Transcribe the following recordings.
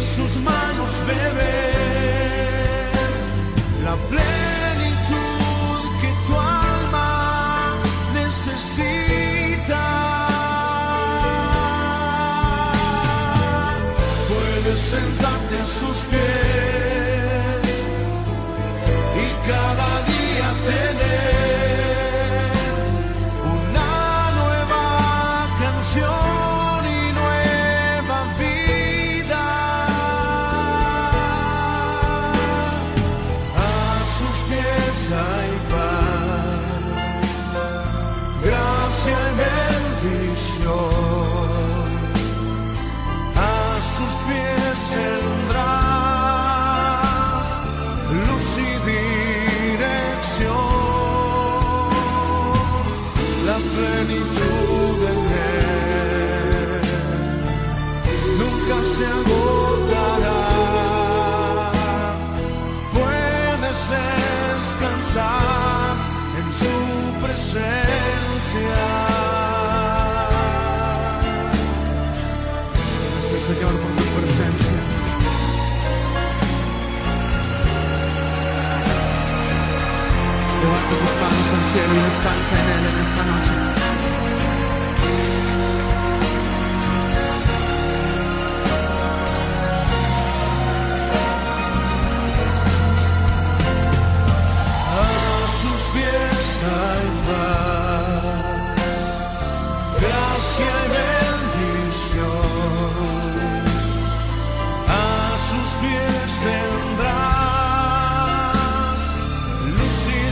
sus manos beber la plenitud se agotará. Puedes descansar en su presencia. Gracias Señor por tu presencia. Levanta tus manos al cielo y descansa en Él en esta noche. Gracia y bendición. A sus pies tendrás luz y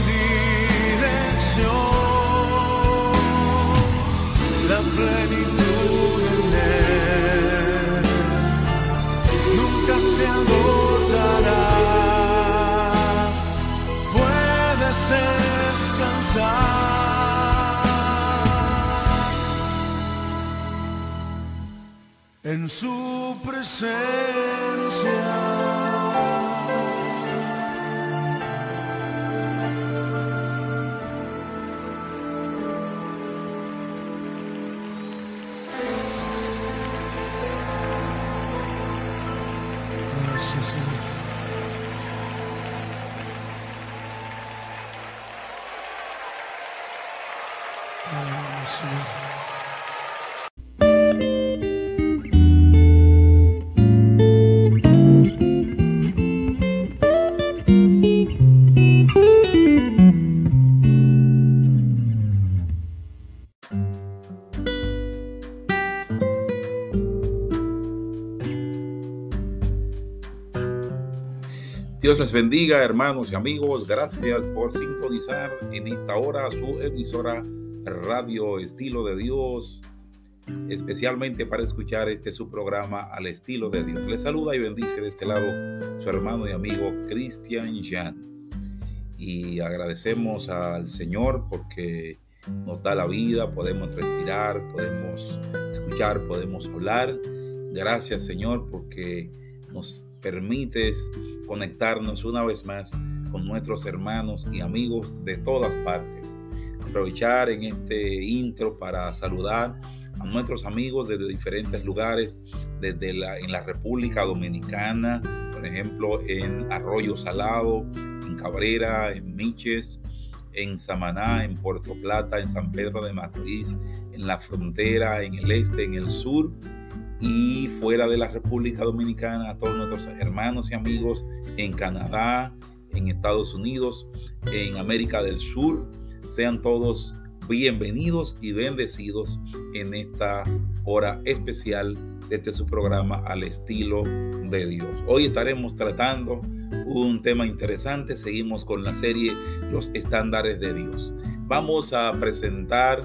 dirección, la plenitud en él nunca se agotará. Descansar su Dios les bendiga, hermanos y amigos. Gracias por sintonizar en esta hora su emisora Radio Estilo de Dios, especialmente para escuchar este su programa al estilo de Dios. Les saluda y bendice de este lado su hermano y amigo Cristian Jan. Y agradecemos al Señor porque nos da la vida, podemos respirar, podemos escuchar, podemos hablar. Gracias Señor porque nos permites conectarnos una vez más con nuestros hermanos y amigos de todas partes. Aprovechar en este intro para saludar a nuestros amigos desde diferentes lugares, desde la, en la República Dominicana, por ejemplo, en Arroyo Salado, en Cabrera, en Miches, en Samaná, en Puerto Plata, en San Pedro de Macorís, en la frontera, en el este, en el sur y fuera de la República Dominicana, a todos nuestros hermanos y amigos en Canadá, en Estados Unidos, en América del Sur. Sean todos bienvenidos y bendecidos en esta hora especial de este su programa al estilo de Dios. Hoy estaremos tratando un tema interesante. Seguimos con la serie Los estándares de Dios. Vamos a presentar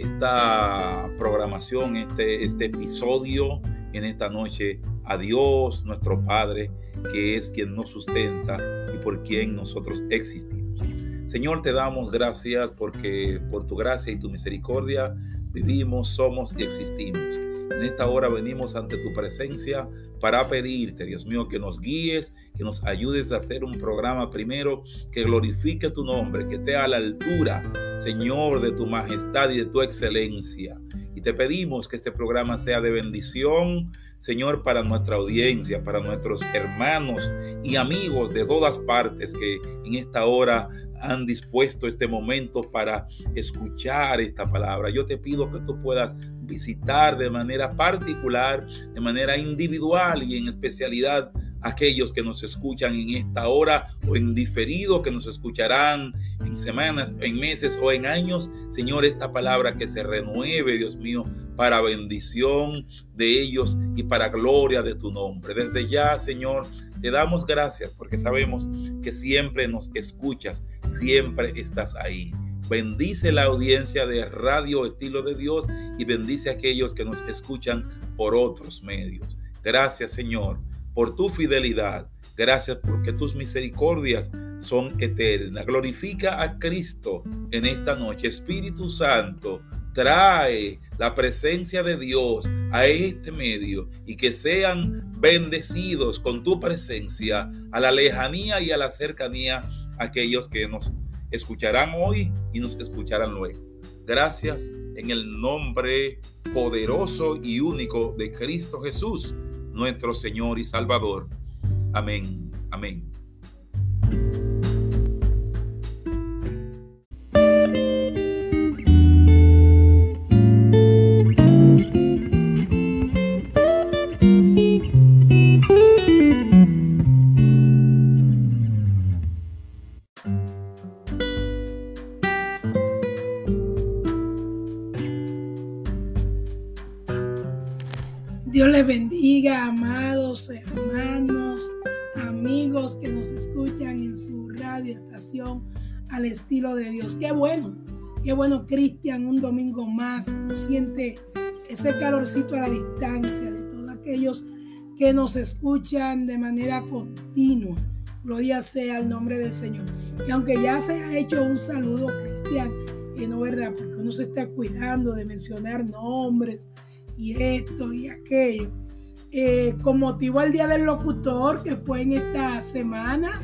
esta programación, este, este episodio en esta noche a Dios, nuestro Padre, que es quien nos sustenta y por quien nosotros existimos. Señor, te damos gracias porque por tu gracia y tu misericordia vivimos, somos y existimos. En esta hora venimos ante tu presencia para pedirte, Dios mío, que nos guíes, que nos ayudes a hacer un programa primero que glorifique tu nombre, que esté a la altura, Señor, de tu majestad y de tu excelencia. Y te pedimos que este programa sea de bendición, Señor, para nuestra audiencia, para nuestros hermanos y amigos de todas partes que en esta hora han dispuesto este momento para escuchar esta palabra. Yo te pido que tú puedas visitar de manera particular, de manera individual y en especialidad aquellos que nos escuchan en esta hora o en diferido, que nos escucharán en semanas, en meses o en años. Señor, esta palabra que se renueve, Dios mío, para bendición de ellos y para gloria de tu nombre. Desde ya, Señor, te damos gracias porque sabemos que siempre nos escuchas, siempre estás ahí. Bendice la audiencia de Radio Estilo de Dios y bendice a aquellos que nos escuchan por otros medios. Gracias Señor por tu fidelidad. Gracias porque tus misericordias son eternas. Glorifica a Cristo en esta noche. Espíritu Santo, trae la presencia de Dios a este medio y que sean bendecidos con tu presencia a la lejanía y a la cercanía aquellos que nos escucharán hoy y nos escucharán luego. Gracias en el nombre poderoso y único de Cristo Jesús, nuestro Señor y Salvador. Amén. Amén. Su radio estación al estilo de Dios. Qué bueno, qué bueno, Cristian, un domingo más. Siente ese calorcito a la distancia de todos aquellos que nos escuchan de manera continua. Gloria sea el nombre del Señor. Y aunque ya se ha hecho un saludo, Cristian, que no verdad, porque uno se está cuidando de mencionar nombres y esto y aquello. Eh, con motivo al Día del Locutor, que fue en esta semana,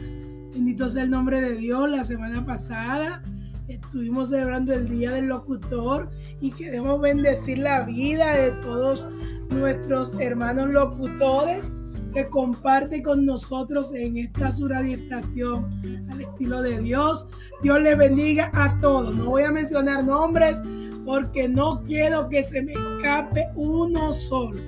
bendito sea el nombre de Dios, la semana pasada estuvimos celebrando el Día del Locutor y queremos bendecir la vida de todos nuestros hermanos locutores que comparte con nosotros en esta su estación al estilo de Dios. Dios les bendiga a todos. No voy a mencionar nombres porque no quiero que se me escape uno solo.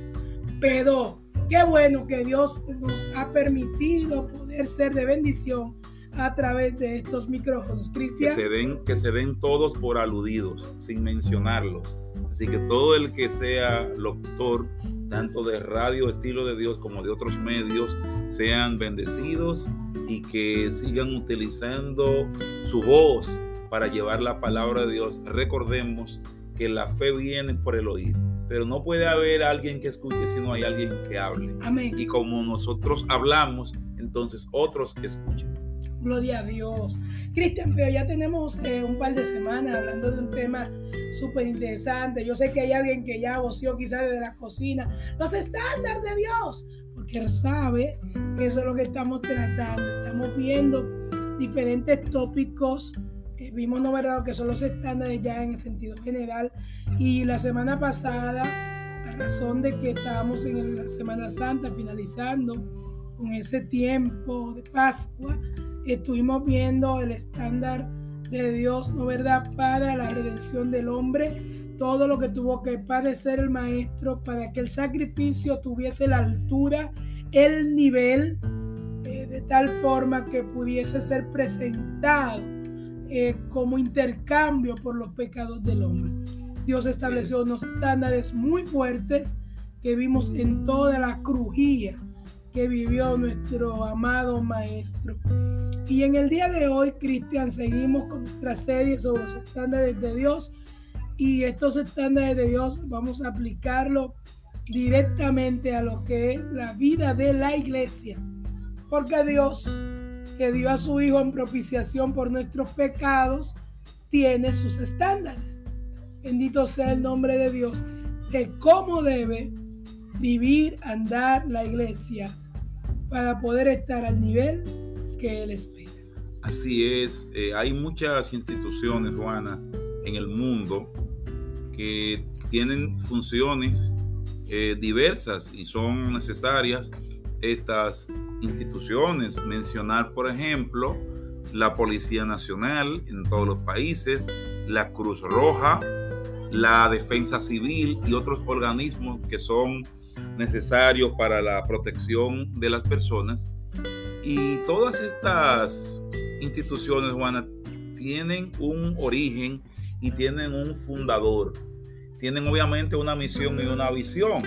Pero qué bueno que Dios nos ha permitido poder ser de bendición a través de estos micrófonos. Cristian. Que se den, que se den todos por aludidos, sin mencionarlos. Así que todo el que sea locutor, tanto de radio estilo de Dios como de otros medios, sean bendecidos y que sigan utilizando su voz para llevar la palabra de Dios. Recordemos que la fe viene por el oír, pero no puede haber alguien que escuche si no hay alguien que hable. Amén. Y como nosotros hablamos, entonces otros escuchan. Gloria a Dios. Cristian, pero ya tenemos eh, un par de semanas hablando de un tema súper interesante. Yo sé que hay alguien que ya voció quizás desde la cocina los estándares de Dios, porque sabe que eso es lo que estamos tratando. Estamos viendo diferentes tópicos vimos no verdad que son los estándares ya en el sentido general. Y la semana pasada a razón de que estábamos en la Semana Santa finalizando con ese tiempo de Pascua estuvimos viendo el estándar de Dios no verdad para la redención del hombre todo lo que tuvo que padecer el maestro para que el sacrificio tuviese la altura, el nivel, eh, de tal forma que pudiese ser presentado eh, como intercambio por los pecados del hombre. Dios estableció unos estándares muy fuertes que vimos en toda la crujía que vivió nuestro amado maestro. Y en el día de hoy, Cristian, seguimos con nuestra serie sobre los estándares de Dios. Y estos estándares de Dios vamos a aplicarlo directamente a lo que es la vida de la iglesia. Porque Dios, que dio a su Hijo en propiciación por nuestros pecados, tiene sus estándares. Bendito sea el nombre de Dios, de cómo debe vivir, andar la iglesia para poder estar al nivel que Él espera. Así es, eh, hay muchas instituciones, Juana, en el mundo que tienen funciones eh, diversas y son necesarias estas instituciones. Mencionar, por ejemplo, la Policía Nacional en todos los países, la Cruz Roja, la defensa civil y otros organismos que son necesarios para la protección de las personas. Y todas estas instituciones, Juana, tienen un origen y tienen un fundador. Tienen obviamente una misión y una visión.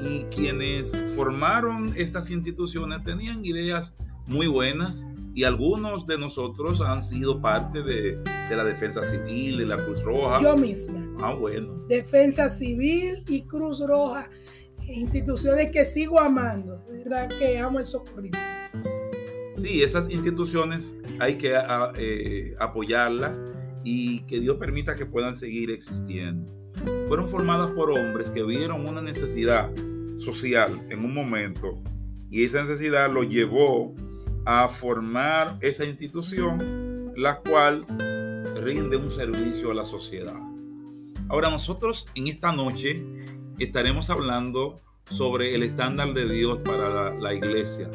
Y quienes formaron estas instituciones tenían ideas muy buenas, y algunos de nosotros han sido parte de, la Defensa Civil, de la Cruz Roja. Yo misma. Ah, bueno. Defensa Civil y Cruz Roja, instituciones que sigo amando, verdad que amo el socorrismo. Sí, esas instituciones hay que eh, apoyarlas y que Dios permita que puedan seguir existiendo. Fueron formadas por hombres que vieron una necesidad social en un momento y esa necesidad lo llevó a formar esa institución, la cual rinde un servicio a la sociedad. Ahora nosotros en esta noche estaremos hablando sobre el estándar de Dios para la, iglesia.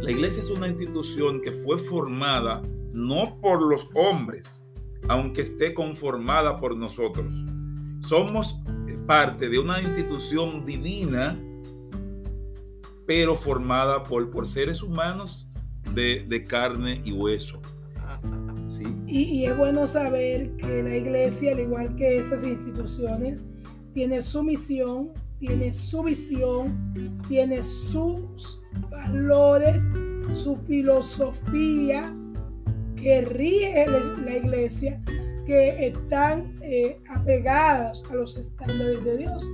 La iglesia es una institución que fue formada no por los hombres, aunque esté conformada por nosotros. Somos parte de una institución divina, pero formada por, por seres humanos de, carne y hueso. ¿sí? Y, es bueno saber que la iglesia, al igual que esas instituciones, tiene su misión, tiene su visión, tiene sus valores, su filosofía que rige la iglesia, que están eh, apegadas a los estándares de Dios,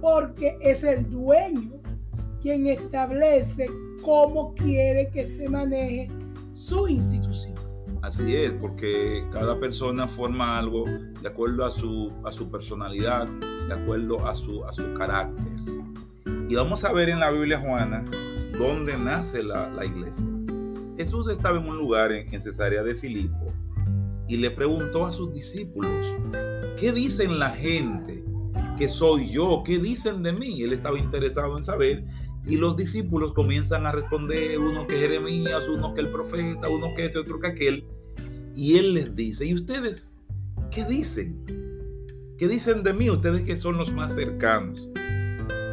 porque es el dueño quien establece cómo quiere que se maneje su institución. Así es, porque cada persona forma algo de acuerdo a su, a su personalidad, de acuerdo a su, a su carácter. Y vamos a ver en la Biblia Juana dónde nace la, iglesia. Jesús estaba en un lugar en, en Cesarea de Filipo y le preguntó a sus discípulos, ¿qué dicen la gente que soy yo? ¿Qué dicen de mí? Él estaba interesado en saber y los discípulos comienzan a responder, uno que Jeremías, uno que el profeta, uno que este, otro que aquel. Y él les dice, ¿y ustedes qué dicen? ¿Qué dicen de mí ustedes que son los más cercanos?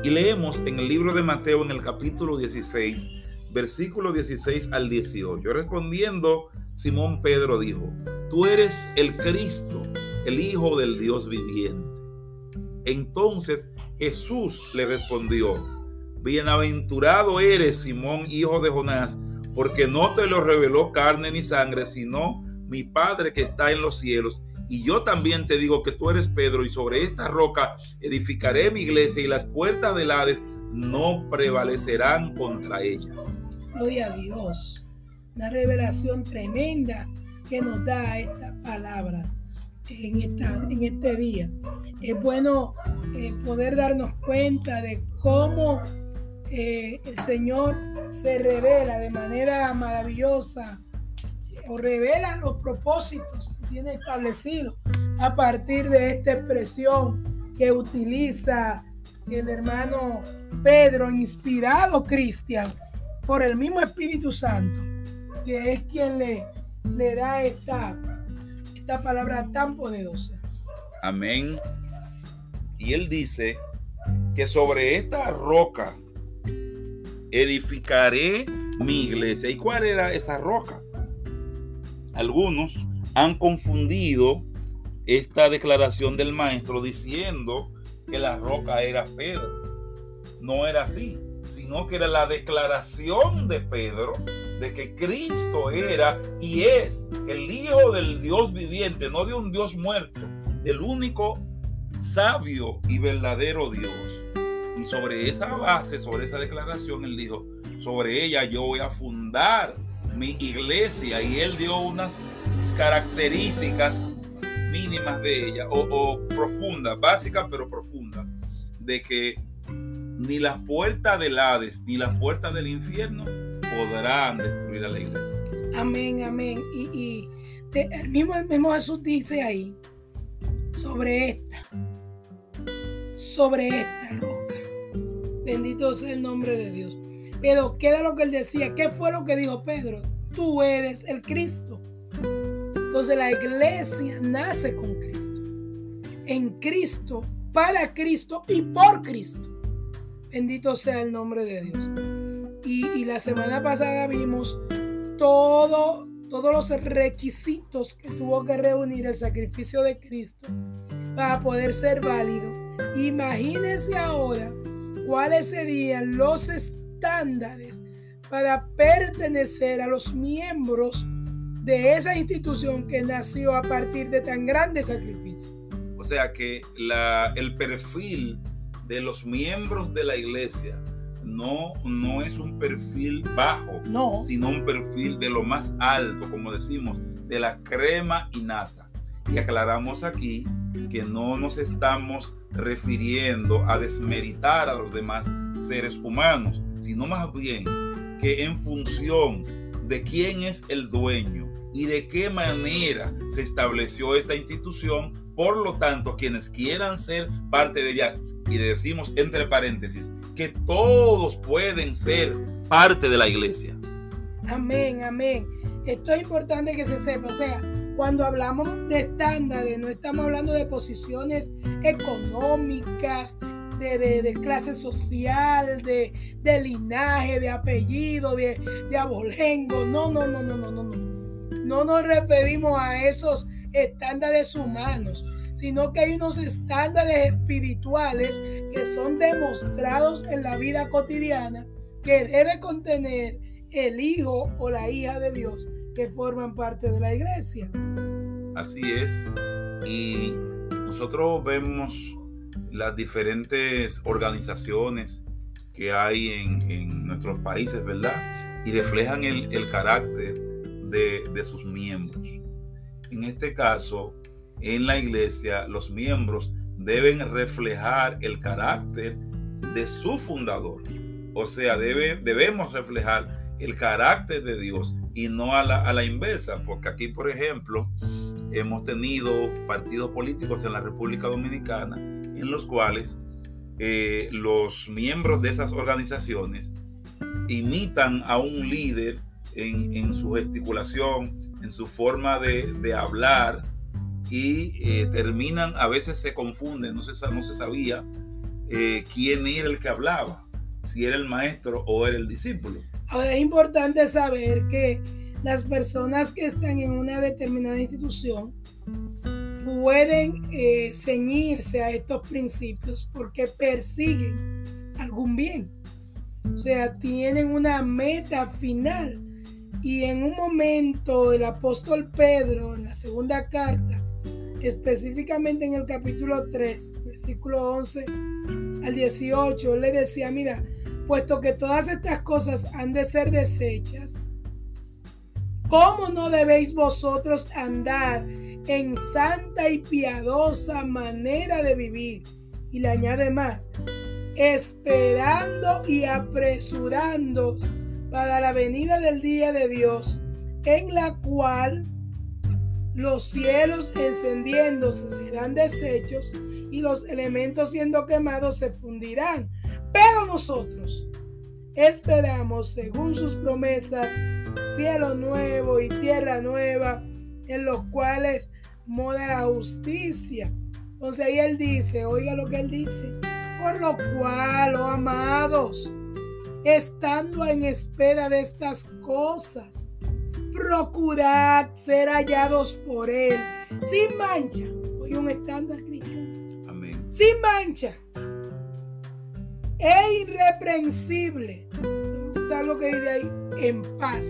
Y leemos en el libro de Mateo en el capítulo 16, versículo 16 al 18. Respondiendo, Simón Pedro dijo, tú eres el Cristo, el Hijo del Dios viviente. Entonces Jesús le respondió, Bienaventurado eres, Simón, hijo de Jonás, porque no te lo reveló carne ni sangre, sino mi Padre que está en los cielos. Y yo también te digo que tú eres Pedro, y sobre esta roca edificaré mi iglesia, y las puertas del Hades no prevalecerán contra ella. Gloria a Dios. Una revelación tremenda que nos da esta palabra en, esta, en este día. Es bueno eh, poder darnos cuenta de cómo eh, el Señor se revela de manera maravillosa o revela los propósitos que tiene establecido a partir de esta expresión que utiliza el hermano Pedro, inspirado Cristian por el mismo Espíritu Santo, que es quien le, le da esta, esta palabra tan poderosa. Amén. Y él dice que sobre esta roca edificaré mi iglesia. ¿Y cuál era esa roca? Algunos han confundido esta declaración del maestro diciendo que la roca era Pedro. No era así, sino que era la declaración de Pedro de que Cristo era y es el Hijo del Dios viviente, no de un Dios muerto, del único sabio y verdadero Dios. Y sobre esa base, sobre esa declaración, él dijo, sobre ella yo voy a fundar mi iglesia y él dio unas características mínimas de ella o, o profundas, básicas pero profundas, de que ni las puertas del Hades ni las puertas del infierno podrán destruir a la iglesia. Amén, amén. Y, el, mismo, el mismo Jesús dice ahí, sobre esta, sobre esta roca. Bendito sea el nombre de Dios. Pero queda lo que él decía. ¿Qué fue lo que dijo Pedro? Tú eres el Cristo. Entonces la iglesia nace con Cristo. En Cristo, para Cristo y por Cristo. Bendito sea el nombre de Dios. Y, la semana pasada vimos todo, todos los requisitos que tuvo que reunir el sacrificio de Cristo para poder ser válido. Imagínense ahora cuáles serían los estándares para pertenecer a los miembros de esa institución que nació a partir de tan grande sacrificio. O sea que el perfil de los miembros de la iglesia no, no es un perfil bajo, no. sino un perfil de lo más alto, como decimos, de la crema y nata. Y aclaramos aquí que no nos estamos refiriendo a desmeritar a los demás seres humanos, sino más bien que en función de quién es el dueño y de qué manera se estableció esta institución, por lo tanto, quienes quieran ser parte de ella y decimos entre paréntesis que todos pueden ser parte de la iglesia. Amén, amén. Esto es importante que se sepa. O sea, cuando hablamos de estándares, no estamos hablando de posiciones económicas, de, clase social, de, linaje, de apellido, de, de abolengo. No, no, no, no, no, no, no. No nos referimos a esos estándares humanos sino que hay unos estándares espirituales que son demostrados en la vida cotidiana que debe contener el hijo o la hija de Dios que forman parte de la iglesia. Así es. Y nosotros vemos las diferentes organizaciones que hay en, nuestros países, ¿verdad? Y reflejan el, carácter de, sus miembros. En este caso, en la iglesia, los miembros deben reflejar el carácter de su fundador. O sea, debe, debemos reflejar el carácter de Dios y no a la, inversa, porque aquí, por ejemplo, hemos tenido partidos políticos en la República Dominicana en los cuales eh, los miembros de esas organizaciones imitan a un líder en, su gesticulación, en su forma de, de hablar, y eh, terminan, a veces se confunden, no se, no se sabía eh, quién era el que hablaba, si era el maestro o era el discípulo. Ahora es importante saber que las personas que están en una determinada institución pueden eh, ceñirse a estos principios porque persiguen algún bien. O sea, tienen una meta final. Y en un momento el apóstol Pedro, en la segunda carta, específicamente en el capítulo 3, versículo 11 al 18, él le decía, mira, puesto que todas estas cosas han de ser desechas, ¿cómo no debéis vosotros andar en santa y piadosa manera de vivir? Y le añade más, esperando y apresurando para la venida del día de Dios, en la cual los cielos encendiéndose serán deshechos y los elementos siendo quemados se fundirán. Pero nosotros esperamos, según sus promesas, cielo nuevo y tierra nueva, en los cuales mora la justicia. Entonces ahí él dice, oiga lo que él dice, por lo cual, oh amados, estando en espera de estas cosas, procurad ser hallados por él sin mancha. Hoy un estándar cristiano. Amén. Sin mancha. E irreprensible. Me gusta lo que dice ahí. En paz.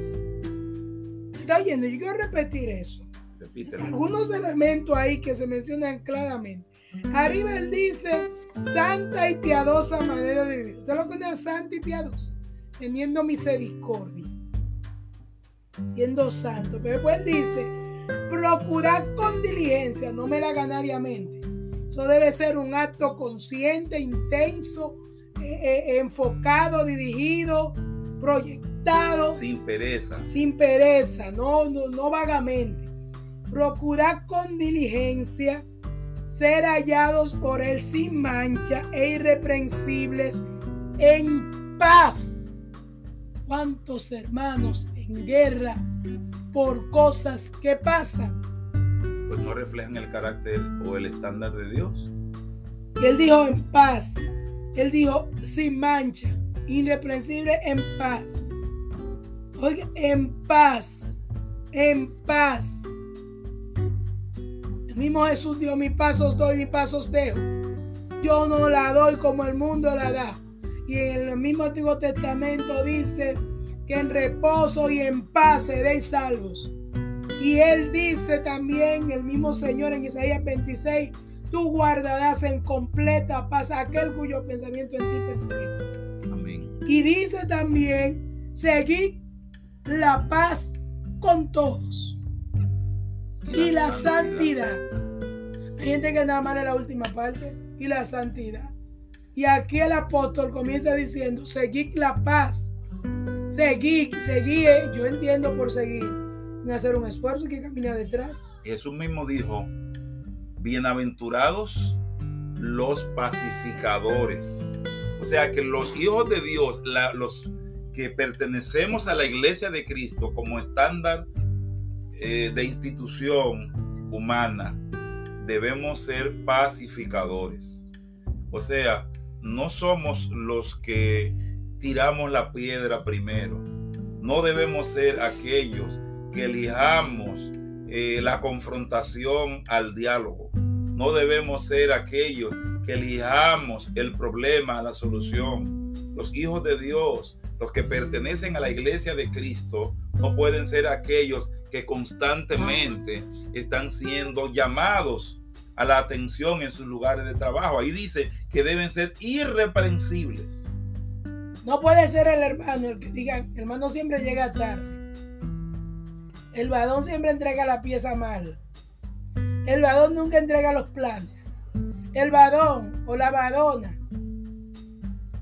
¿Está oyendo? Yo quiero repetir eso. Repítelo. Algunos elementos ahí que se mencionan claramente. Arriba él dice santa y piadosa manera de vivir. Usted lo conoce santa y piadosa, teniendo misericordia, siendo santo. Pero después él dice, procurar con diligencia, no me la ganariamente. Eso debe ser un acto consciente, intenso, eh, eh, enfocado, dirigido, proyectado Sin pereza. sin pereza, no, no, no vagamente. Procurar con diligencia ser hallados por él sin mancha e irreprensibles en paz. ¿Cuántos hermanos en guerra por cosas que pasan? Pues no reflejan el carácter o el estándar de Dios. Y él dijo en paz. Él dijo sin mancha, irreprensible en paz. Oiga, en paz, en paz. El mismo Jesús dijo, mis pasos doy, mis pasos dejo. Yo no la doy como el mundo la da. Y en el mismo Antiguo Testamento dice que en reposo y en paz seréis salvos. Y él dice también, el mismo Señor en Isaías 26, tú guardarás en completa paz aquel cuyo pensamiento en ti perseguir. Amén. Y dice también, seguid la paz con todos y la santidad. Hay gente que nada más lee la última parte y la santidad. Y aquí el apóstol comienza diciendo, seguid la paz. Seguid, seguid. Yo entiendo por seguir. Hacer un esfuerzo que camina detrás. Jesús mismo dijo, bienaventurados los pacificadores. O sea que los hijos de Dios, los que pertenecemos a la iglesia de Cristo como estándar eh, de institución humana, debemos ser pacificadores. O sea, no somos los que tiramos la piedra primero. No debemos ser aquellos que elijamos eh, la confrontación al diálogo. No debemos ser aquellos que elijamos el problema a la solución. Los hijos de Dios, los que pertenecen a la iglesia de Cristo, no pueden ser aquellos que constantemente están siendo llamados a la atención en sus lugares de trabajo. Ahí dice que deben ser irreprensibles. No puede ser el hermano el que diga, el hermano siempre llega tarde. El varón siempre entrega la pieza mal. El varón nunca entrega los planes. El varón o la varona.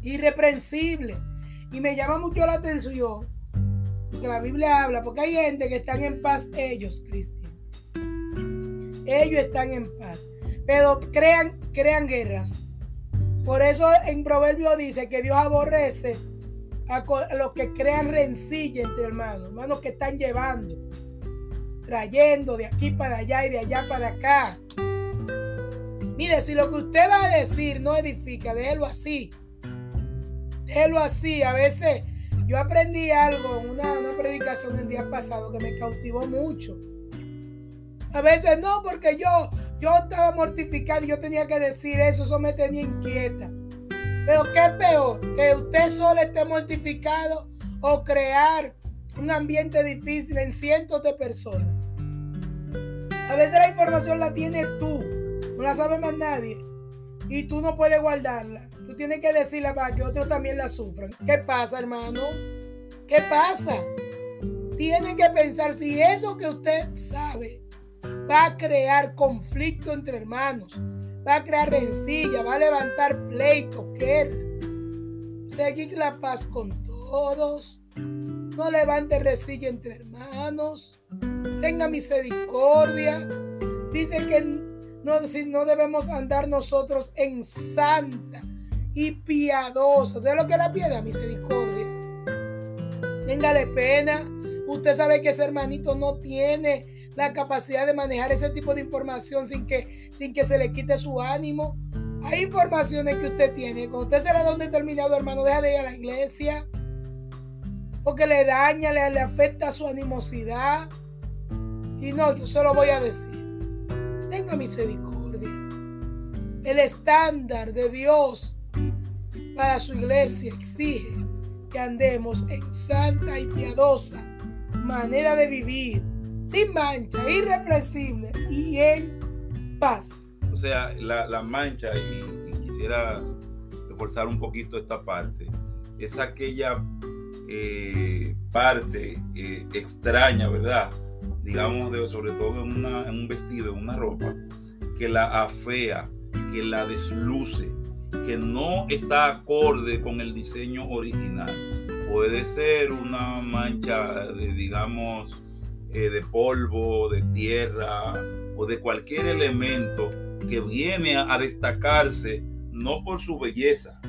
Irreprensible. Y me llama mucho la atención que la Biblia habla, porque hay gente que están en paz ellos, Cristian. Ellos están en paz. Pero crean, crean guerras. Por eso en Proverbio dice que Dios aborrece a, los que crean rencilla entre hermanos, hermanos que están llevando, trayendo de aquí para allá y de allá para acá. Mire, si lo que usted va a decir no edifica, déjelo así. Déjelo así. A veces yo aprendí algo en una, una predicación el día pasado que me cautivó mucho. A veces no, porque yo, yo estaba mortificado y yo tenía que decir eso, eso me tenía inquieta. Pero ¿qué peor? Que usted solo esté mortificado o crear un ambiente difícil en cientos de personas. A veces la información la tienes tú, no la sabe más nadie. Y tú no puedes guardarla. Tú tienes que decirla para que otros también la sufran. ¿Qué pasa, hermano? ¿Qué pasa? Tiene que pensar si eso que usted sabe va a crear conflicto entre hermanos, va a crear rencilla, va a levantar pleito, guerra. Seguir la paz con todos. No levante resilla entre hermanos. Tenga misericordia. Dice que no, no debemos andar nosotros en santa y piadosa. ¿Sabes lo que la piedad? Misericordia. Téngale pena. Usted sabe que ese hermanito no tiene la capacidad de manejar ese tipo de información sin que, sin que se le quite su ánimo. Hay informaciones que usted tiene. Cuando usted se la da un determinado hermano, deja de ir a la iglesia. Porque le daña, le, le afecta su animosidad. Y no, yo se lo voy a decir. Tenga misericordia. El estándar de Dios para su iglesia exige que andemos en santa y piadosa manera de vivir, sin mancha, irrepresible y en paz. O sea, la, mancha, y, quisiera reforzar un poquito esta parte, es aquella eh, parte eh, extraña, ¿verdad? Digamos, de, sobre todo en, en un vestido, en una ropa, que la afea, que la desluce, que no está acorde con el diseño original. Puede ser una mancha de, digamos, eh, de polvo, de tierra o de cualquier elemento que viene a, destacarse no por su belleza,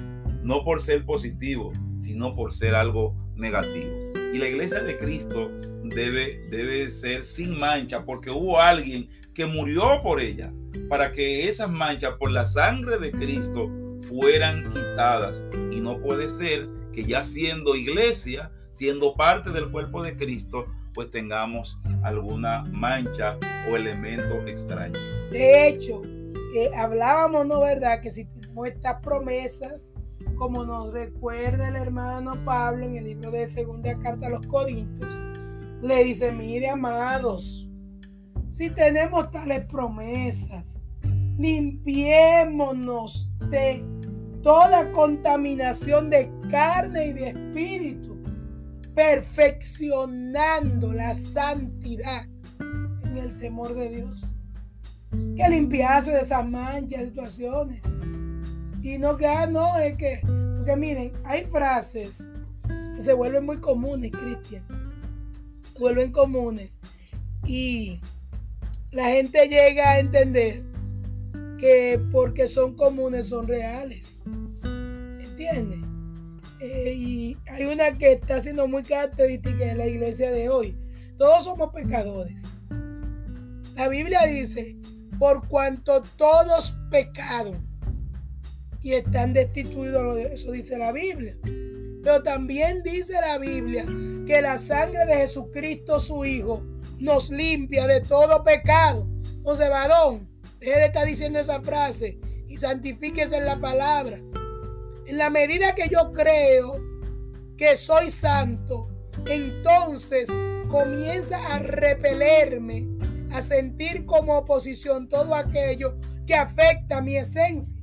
no por ser positivo, sino por ser algo negativo. Y la iglesia de Cristo debe, debe ser sin mancha porque hubo alguien que murió por ella, para que esas manchas por la sangre de Cristo fueran quitadas. Y no puede ser que ya siendo iglesia, siendo parte del cuerpo de Cristo, pues tengamos alguna mancha o elemento extraño. De hecho, hablábamos, ¿no verdad? Que si tenemos estas promesas, como nos recuerda el hermano Pablo en el libro de Segunda Carta a los Corintios, le dice, mire amados, si tenemos tales promesas, limpiémonos de toda contaminación de carne y de espíritu, perfeccionando la santidad en el temor de Dios. Que limpiarse de esas manchas, situaciones. Y no que, ah, no, es que, porque miren, hay frases que se vuelven muy comunes, Cristian. Vuelven comunes. Y la gente llega a entender que porque son comunes son reales. ¿Entiendes? Eh, y hay una que está siendo muy característica en la iglesia de hoy. Todos somos pecadores. La Biblia dice, por cuanto todos pecaron y están destituidos, eso dice la Biblia. Pero también dice la Biblia que la sangre de Jesucristo, su Hijo, nos limpia de todo pecado. Entonces, varón, él está diciendo esa frase y santifíquese en la palabra. En la medida que yo creo que soy santo, entonces comienza a repelerme, a sentir como oposición todo aquello que afecta mi esencia.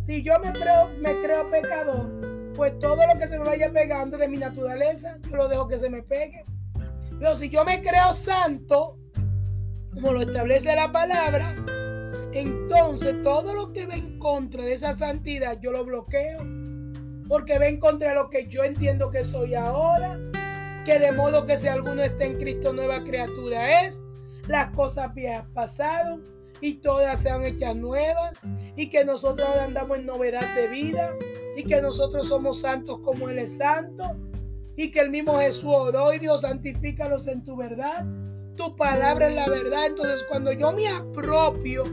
Si yo me creo, me creo pecador, pues todo lo que se me vaya pegando de mi naturaleza, yo lo dejo que se me pegue. Pero si yo me creo santo, como lo establece la palabra, entonces todo lo que ve en contra de esa santidad yo lo bloqueo. Porque ve en contra lo que yo entiendo que soy ahora. Que de modo que si alguno está en Cristo nueva criatura es. Las cosas viejas pasaron y todas se han hecho nuevas. Y que nosotros ahora andamos en novedad de vida. Y que nosotros somos santos como Él es santo. Y que el mismo Jesús oró y Dios santifícalos en tu verdad. Tu palabra es la verdad. Entonces cuando yo me apropio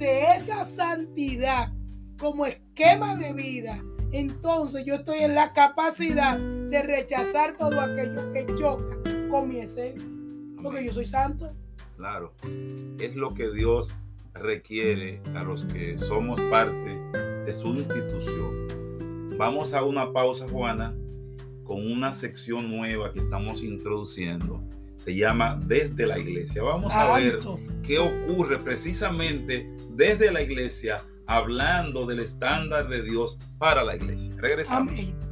de esa santidad como esquema de vida, entonces yo estoy en la capacidad de rechazar todo aquello que choca con mi esencia. Porque yo soy santo. Claro, es lo que Dios requiere a los que somos parte de su institución. Vamos a una pausa, Juana, con una sección nueva que estamos introduciendo. Se llama Desde la Iglesia. Vamos a ver qué ocurre precisamente desde la iglesia hablando del estándar de Dios para la iglesia. Regresamos. Gloria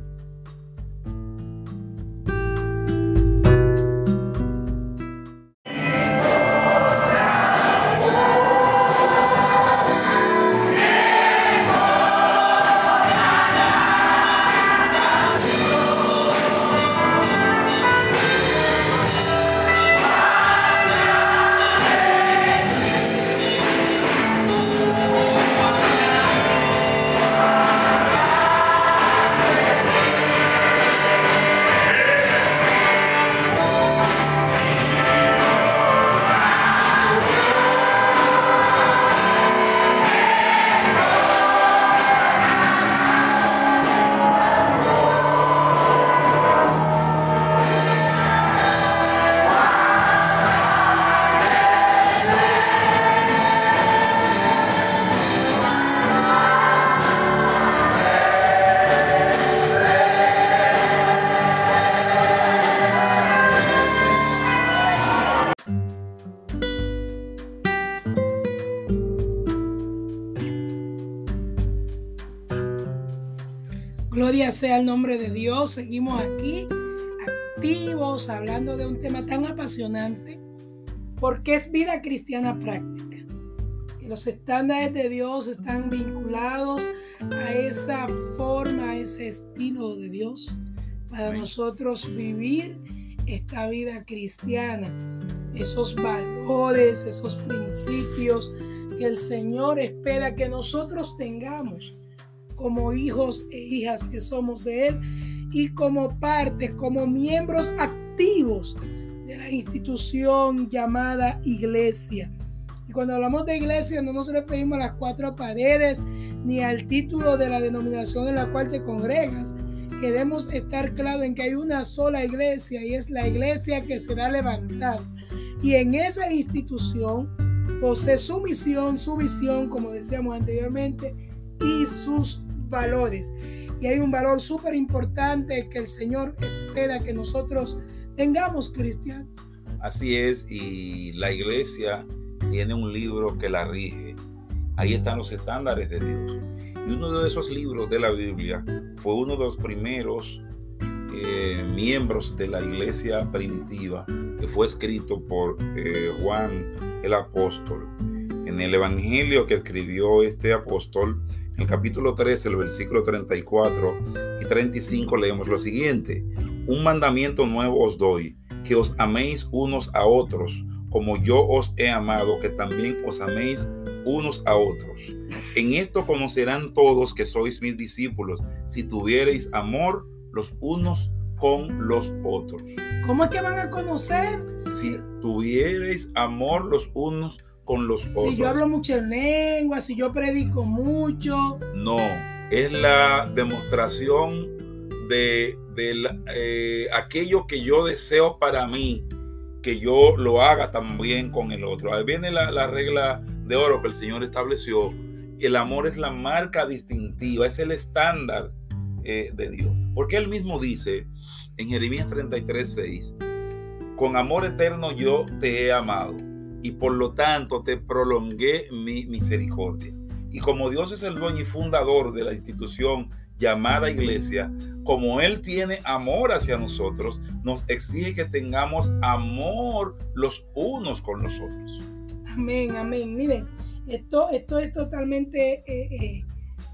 nombre de Dios. Seguimos aquí activos hablando de un tema tan apasionante porque es vida cristiana práctica. Y los estándares de Dios están vinculados a esa forma, a ese estilo de Dios para nosotros vivir esta vida cristiana, esos valores, esos principios que el Señor espera que nosotros tengamos como hijos e hijas que somos de Él y como partes, como miembros activos de la institución llamada iglesia. Y cuando hablamos de iglesia no nos referimos a las cuatro paredes ni al título de la denominación en la cual te congregas. Queremos estar claro en que hay una sola iglesia y es la iglesia que será levantada. Y en esa institución posee su misión, su visión, como decíamos anteriormente, y sus valores. Y hay un valor súper importante que el Señor espera que nosotros tengamos, Cristian. Así es, y la iglesia tiene un libro que la rige. Ahí están los estándares de Dios. Y uno de esos libros de la Biblia fue uno de los primeros eh, miembros de la iglesia primitiva que fue escrito por eh, Juan el apóstol. En el evangelio que escribió este apóstol, en el capítulo 13, el versículo 34 y 35 leemos lo siguiente. Un mandamiento nuevo os doy, que os améis unos a otros, como yo os he amado, que también os améis unos a otros. En esto conocerán todos que sois mis discípulos, si tuviereis amor los unos con los otros. ¿Cómo es que van a conocer? Si tuviereis amor los unos con los otros. Si yo hablo mucho en lengua, si yo predico mucho. No, es la demostración de, eh, aquello que yo deseo para mí, que yo lo haga también con el otro. Ahí viene la, regla de oro que el Señor estableció. El amor es la marca distintiva, es el estándar eh, de Dios. Porque Él mismo dice en Jeremías 33, 6, con amor eterno yo te he amado y por lo tanto te prolongué mi misericordia. Y como Dios es el dueño y fundador de la institución llamada iglesia, como Él tiene amor hacia nosotros, nos exige que tengamos amor los unos con los otros. Amén, amén. Miren, esto, esto es totalmente eh, eh,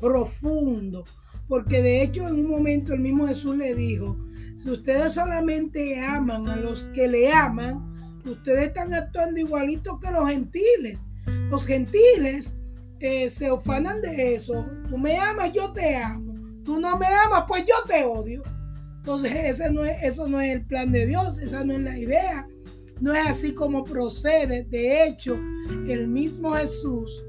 profundo, porque de hecho en un momento el mismo Jesús le dijo, si ustedes solamente aman a los que le aman, ustedes están actuando igualito que los gentiles. Los gentiles eh, se ufanan de eso. Tú me amas, yo te amo. Tú no me amas, pues yo te odio. Entonces, ese no es, eso no es el plan de Dios, esa no es la idea. No es así como procede. De hecho, el mismo Jesús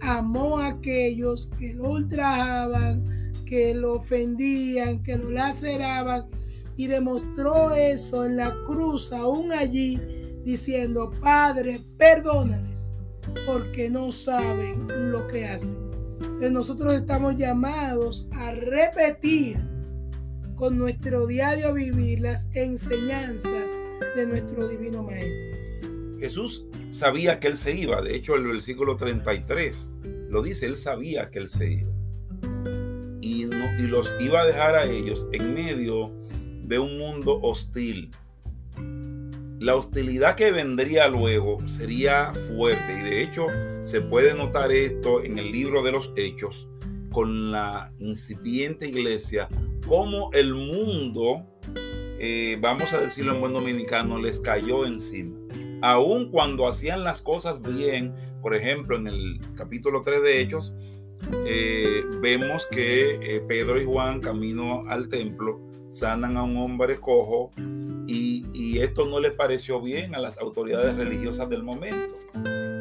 amó a aquellos que lo ultrajaban, que lo ofendían, que lo laceraban y demostró eso en la cruz aún allí diciendo, Padre, perdónales, porque no saben lo que hacen. Nosotros estamos llamados a repetir con nuestro diario vivir las enseñanzas de nuestro divino Maestro. Jesús sabía que Él se iba, de hecho el versículo 33 lo dice, Él sabía que Él se iba. Y los iba a dejar a ellos en medio de un mundo hostil, la hostilidad que vendría luego sería fuerte y de hecho se puede notar esto en el libro de los hechos con la incipiente iglesia, como el mundo, eh, vamos a decirlo en buen dominicano, les cayó encima. Aun cuando hacían las cosas bien, por ejemplo, en el capítulo 3 de Hechos, eh, vemos que eh, Pedro y Juan, camino al templo, sanan a un hombre cojo y, esto no le pareció bien a las autoridades religiosas del momento.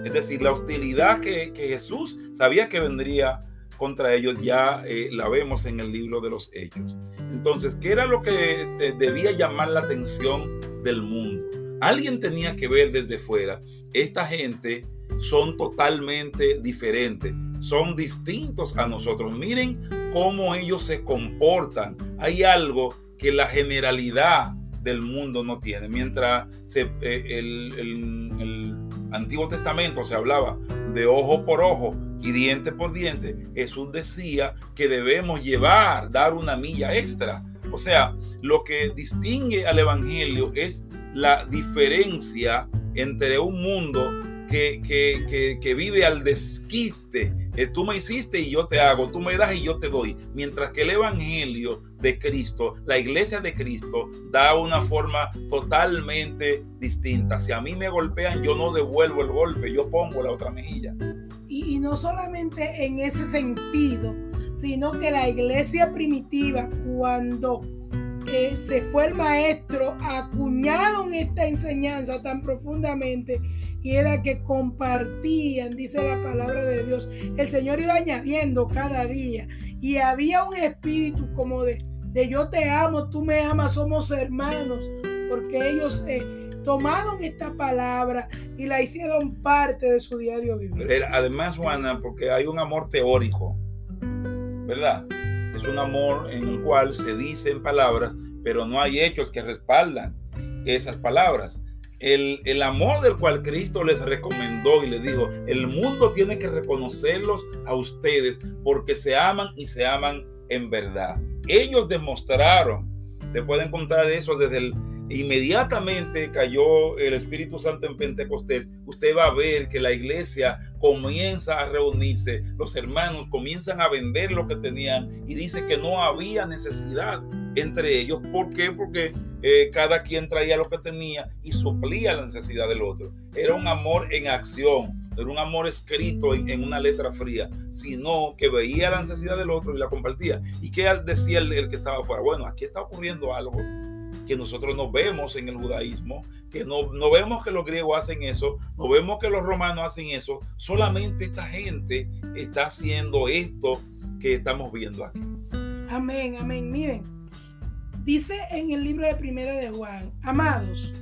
Es decir, la hostilidad que, Jesús sabía que vendría contra ellos ya eh, la vemos en el libro de los Hechos. Entonces, ¿qué era lo que debía llamar la atención del mundo? Alguien tenía que ver desde fuera. Esta gente son totalmente diferentes, son distintos a nosotros. Miren cómo ellos se comportan. Hay algo que la generalidad del mundo no tiene. Mientras eh, el, Antiguo Testamento se hablaba de ojo por ojo, y diente por diente, Jesús decía que debemos llevar, dar una milla extra. O sea, lo que distingue al Evangelio es la diferencia entre un mundo que, que, que, vive al desquiste. Eh, tú me hiciste y yo te hago, tú me das y yo te doy. Mientras que el Evangelio de Cristo, la iglesia de Cristo, da una forma totalmente distinta. Si a mí me golpean, yo no devuelvo el golpe, yo pongo la otra mejilla. Y, no solamente en ese sentido, sino que la iglesia primitiva, cuando eh, se fue el maestro, acuñaron esta enseñanza tan profundamente y era que compartían, dice la palabra de Dios. El Señor iba añadiendo cada día y había un espíritu como de, de yo te amo, tú me amas, somos hermanos, porque ellos eh, tomaron esta palabra y la hicieron parte de su diario vivir. Además, Juana, porque hay un amor teórico, ¿verdad? Es un amor en el cual se dicen palabras, pero no hay hechos que respaldan esas palabras. El, el, amor del cual Cristo les recomendó y les dijo, el mundo tiene que reconocerlos a ustedes porque se aman y se aman en verdad. Ellos demostraron, te pueden contar eso desde el, inmediatamente cayó el Espíritu Santo en Pentecostés, usted va a ver que la iglesia comienza a reunirse, los hermanos comienzan a vender lo que tenían y dice que no había necesidad entre ellos. ¿Por qué? Porque eh, cada quien traía lo que tenía y suplía la necesidad del otro. Era un amor en acción, era un amor escrito en, una letra fría, sino que veía la necesidad del otro y la compartía. ¿Y qué decía el, el que estaba afuera? Bueno, aquí está ocurriendo algo que nosotros no vemos en el judaísmo, que no, no vemos que los griegos hacen eso, no vemos que los romanos hacen eso, solamente esta gente está haciendo esto que estamos viendo aquí. Amén, amén. Miren, dice en el libro de Primera de Juan, amados,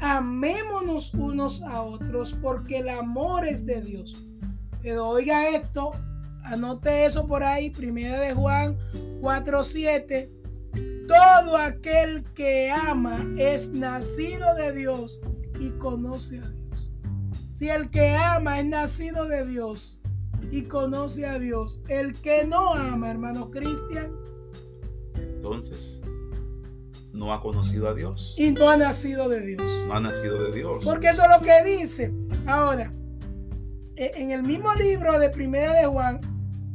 amémonos unos a otros porque el amor es de Dios. Pero oiga esto, anote eso por ahí, Primera de Juan 4:7 todo aquel que ama es nacido de Dios y conoce a Dios. Si el que ama es nacido de Dios y conoce a Dios, el que no ama, hermano Cristian, entonces no ha conocido a Dios. Y no ha nacido de Dios. No ha nacido de Dios. Porque eso es lo que dice. Ahora, e, en el mismo libro de Primera de Juan,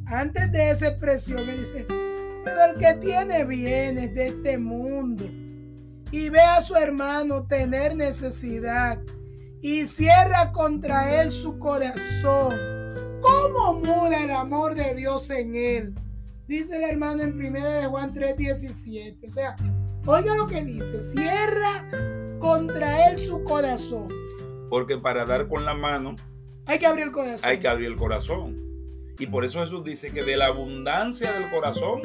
antes de esa expresión, él dice, el que tiene bienes de este mundo y ve a su hermano tener necesidad y cierra contra él su corazón, ¿cómo mora el amor de Dios en él? Dice el hermano en 1 de Juan 3:17. O sea, oiga lo que dice, cierra contra él su corazón. Porque para dar con la mano hay que abrir el corazón. Hay que abrir el corazón. Y por eso Jesús dice que de la abundancia del corazón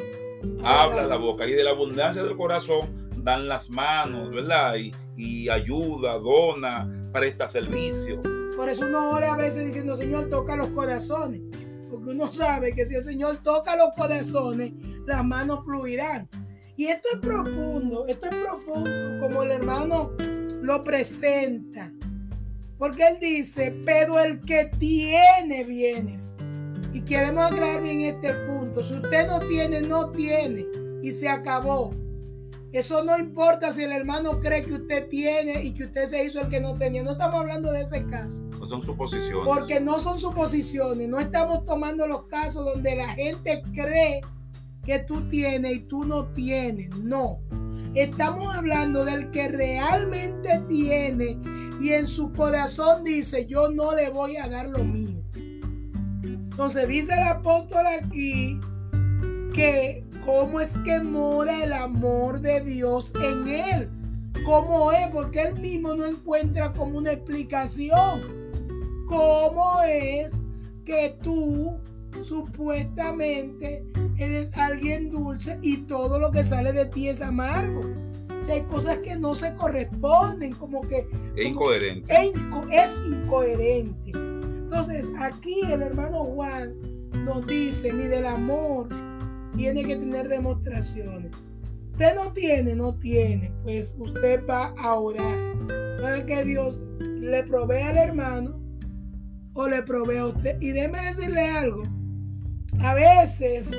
habla la boca y de la abundancia del corazón dan las manos, ¿verdad? Y, y ayuda, dona, presta servicio. Por eso uno ora a veces diciendo, Señor, toca los corazones. Porque uno sabe que si el Señor toca los corazones, las manos fluirán. Y esto es profundo, esto es profundo, como el hermano lo presenta. Porque él dice, pero el que tiene bienes y queremos aclarar bien este punto. Si usted no tiene, no tiene. Y se acabó. Eso no importa si el hermano cree que usted tiene y que usted se hizo el que no tenía. No estamos hablando de ese caso. No son suposiciones. Porque no son suposiciones. No estamos tomando los casos donde la gente cree que tú tienes y tú no tienes. No. Estamos hablando del que realmente tiene y en su corazón dice, yo no le voy a dar lo mío. Entonces dice el apóstol aquí que cómo es que mora el amor de Dios en él. ¿Cómo es? Porque él mismo no encuentra como una explicación. ¿Cómo es que tú supuestamente eres alguien dulce y todo lo que sale de ti es amargo? O sea, hay cosas que no se corresponden, como que... Es incoherente. es incoherente. Entonces, aquí el hermano Juan nos dice, mire, el amor tiene que tener demostraciones. Usted no tiene, no tiene, pues usted va a orar para que Dios le provea al hermano o le provee a usted. Y déjeme decirle algo. A veces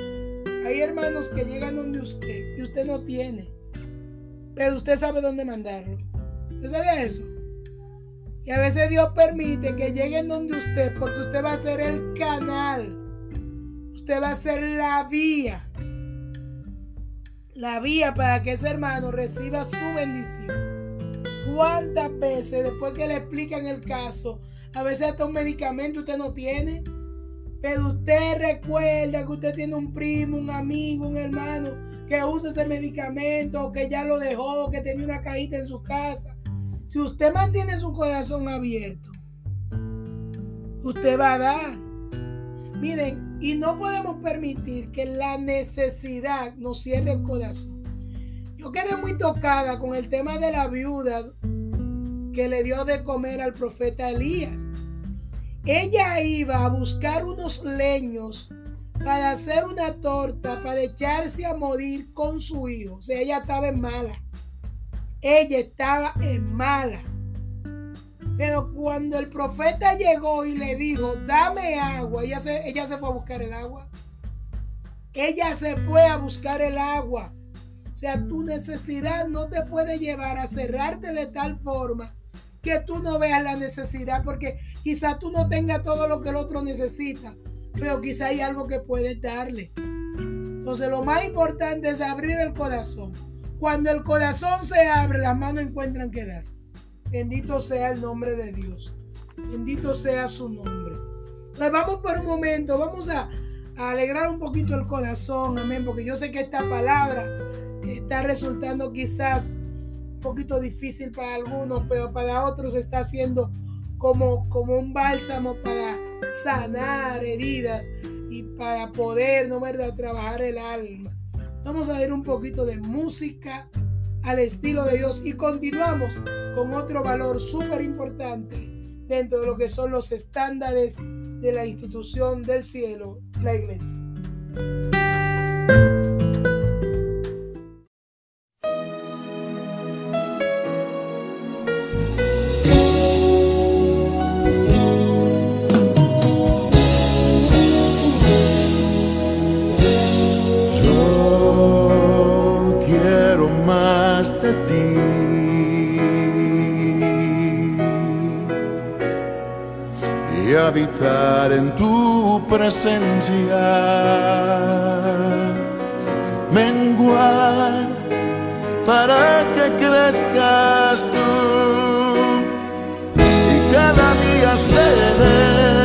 hay hermanos que llegan donde usted y usted no tiene, pero usted sabe dónde mandarlo. ¿Usted sabía eso? Y a veces Dios permite que lleguen donde usted porque usted va a ser el canal. Usted va a ser la vía. La vía para que ese hermano reciba su bendición. ¿Cuántas veces después que le explican el caso, a veces hasta un medicamento usted no tiene? Pero usted recuerda que usted tiene un primo, un amigo, un hermano que usa ese medicamento, que ya lo dejó, que tenía una cajita en su casa. Si usted mantiene su corazón abierto, usted va a dar. Miren, y no podemos permitir que la necesidad nos cierre el corazón. Yo quedé muy tocada con el tema de la viuda que le dio de comer al profeta Elías. Ella iba a buscar unos leños para hacer una torta, para echarse a morir con su hijo. O sea, ella estaba en mala. Ella estaba en mala. Pero cuando el profeta llegó y le dijo, dame agua, ella se, ella se fue a buscar el agua. Ella se fue a buscar el agua. O sea, tu necesidad no te puede llevar a cerrarte de tal forma que tú no veas la necesidad, porque quizá tú no tengas todo lo que el otro necesita, pero quizá hay algo que puedes darle. Entonces lo más importante es abrir el corazón. Cuando el corazón se abre, las manos encuentran que dar. Bendito sea el nombre de Dios. Bendito sea su nombre. Pues vamos por un momento, vamos a, a alegrar un poquito el corazón, amén, porque yo sé que esta palabra está resultando quizás poquito difícil para algunos, pero para otros está siendo como, como un bálsamo para sanar heridas y para poder, ¿no verdad?, trabajar el alma. Vamos a ver un poquito de música al estilo de Dios y continuamos con otro valor súper importante dentro de lo que son los estándares de la institución del cielo, la iglesia. Presencia. Menguar para que crezcas tú y cada día seré más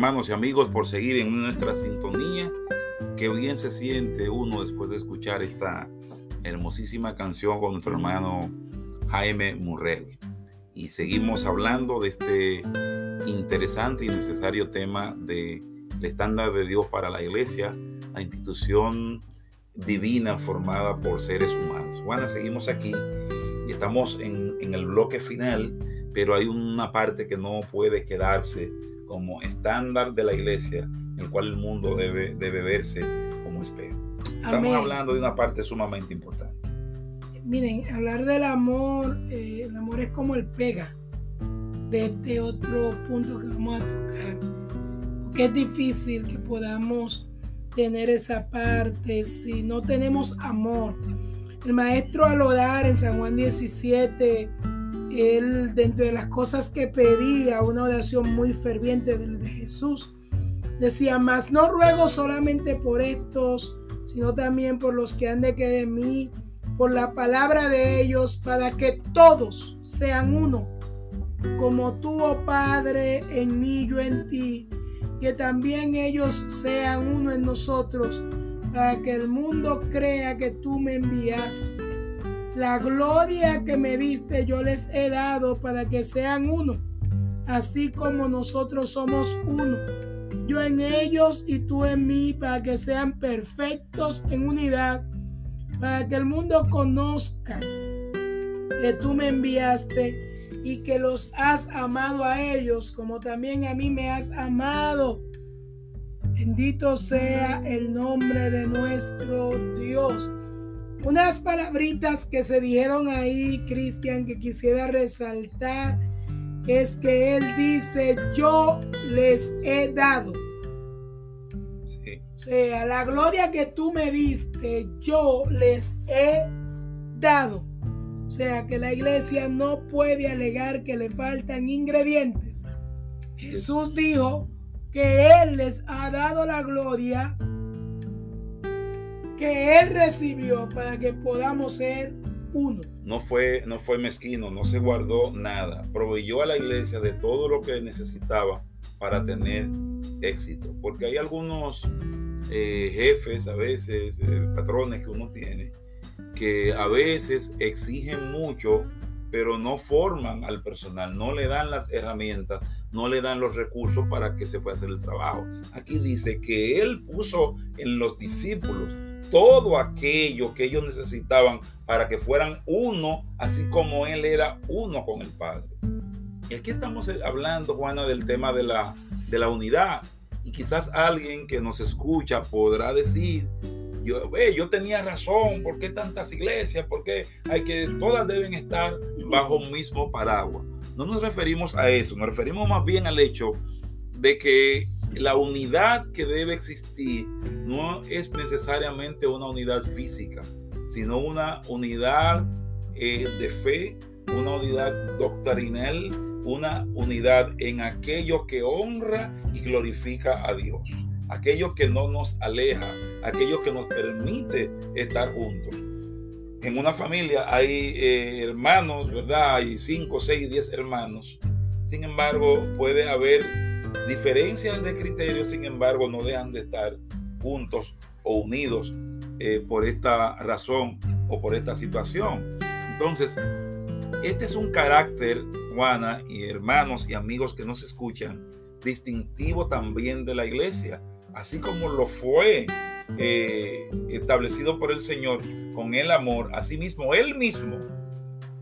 hermanos y amigos por seguir en nuestra sintonía. Qué bien se siente uno después de escuchar esta hermosísima canción con nuestro hermano Jaime Murrell. Y seguimos hablando de este interesante y necesario tema de el estándar de Dios para la iglesia, la institución divina formada por seres humanos. Bueno, seguimos aquí y estamos en el bloque final, pero hay una parte que no puede quedarse como estándar de la iglesia, en el cual el mundo debe, debe verse como espejo. Estamos hablando de una parte sumamente importante. Miren, hablar del amor, eh, el amor es como el pega de este otro punto que vamos a tocar. Porque es difícil que podamos tener esa parte si no tenemos amor. El maestro al orar en San Juan 17 él, dentro de las cosas que pedía, una oración muy ferviente de, Jesús, decía, más no ruego solamente por estos, sino también por los que han de creer en mí, por la palabra de ellos, para que todos sean uno, como tú, oh Padre, en mí, yo en ti, que también ellos sean uno en nosotros, para que el mundo crea que tú me enviaste. La gloria que me diste yo les he dado para que sean uno, así como nosotros somos uno. Yo en ellos y tú en mí, para que sean perfectos en unidad, para que el mundo conozca que tú me enviaste y que los has amado a ellos como también a mí me has amado. Bendito sea el nombre de nuestro Dios. Unas palabritas que se dijeron ahí, Cristian, que quisiera resaltar, es que él dice, yo les he dado. Sí. O sea, la gloria que tú me diste, yo les he dado. O sea, que la iglesia no puede alegar que le faltan ingredientes. Jesús dijo que Él les ha dado la gloria que Él recibió para que podamos ser uno. No fue, no fue mezquino, no se guardó nada. Proveyó a la iglesia de todo lo que necesitaba para tener éxito. Porque hay algunos eh, jefes, a veces, eh, patrones que uno tiene, que a veces exigen mucho, pero no forman al personal, no le dan las herramientas, no le dan los recursos para que se pueda hacer el trabajo. Aquí dice que Él puso en los discípulos todo aquello que ellos necesitaban para que fueran uno, así como Él era uno con el Padre. Y aquí estamos hablando, Juana, del tema de la, de la unidad. Y quizás alguien que nos escucha podrá decir, yo, yo tenía razón, ¿por qué tantas iglesias? ¿Por qué hay que, todas deben estar bajo un mismo paraguas? No nos referimos a eso, nos referimos más bien al hecho de que la unidad que debe existir no es necesariamente una unidad física, sino una unidad eh, de fe, una unidad doctrinal, una unidad en aquello que honra y glorifica a Dios, aquello que no nos aleja, aquello que nos permite estar juntos. En una familia hay eh, hermanos, ¿verdad? Hay cinco, seis, diez hermanos. Sin embargo, puede haber Diferencias de criterios, sin embargo, no dejan de estar juntos o unidos eh, por esta razón o por esta situación. Entonces, este es un carácter, Juana y hermanos y amigos que nos escuchan, distintivo también de la iglesia, así como lo fue eh, establecido por el Señor con el amor, asimismo Él mismo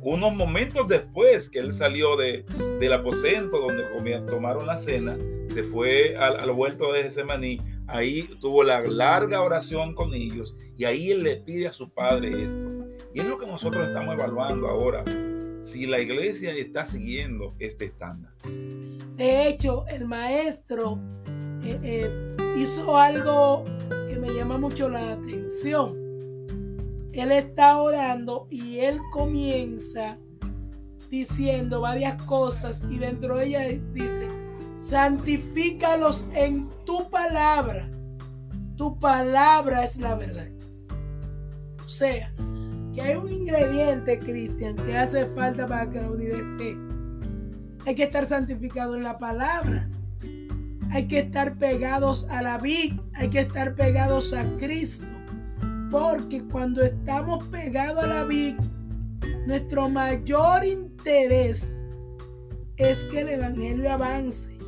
unos momentos después que él salió de, del aposento donde tomaron la cena, se fue al, al huerto de Getsemaní, ahí tuvo la larga oración con ellos y ahí él le pide a su padre esto. Y es lo que nosotros estamos evaluando ahora, si la iglesia está siguiendo este estándar. De hecho, el maestro eh, eh, hizo algo que me llama mucho la atención él está orando y él comienza diciendo varias cosas y dentro de ella dice, santifícalos en tu palabra. Tu palabra es la verdad. O sea, que hay un ingrediente, Cristian, que hace falta para que la unidad esté. Hay que estar santificado en la palabra. Hay que estar pegados a la vid. Hay que estar pegados a Cristo. Porque cuando estamos pegados a la vid, nuestro mayor interés es que el Evangelio avance.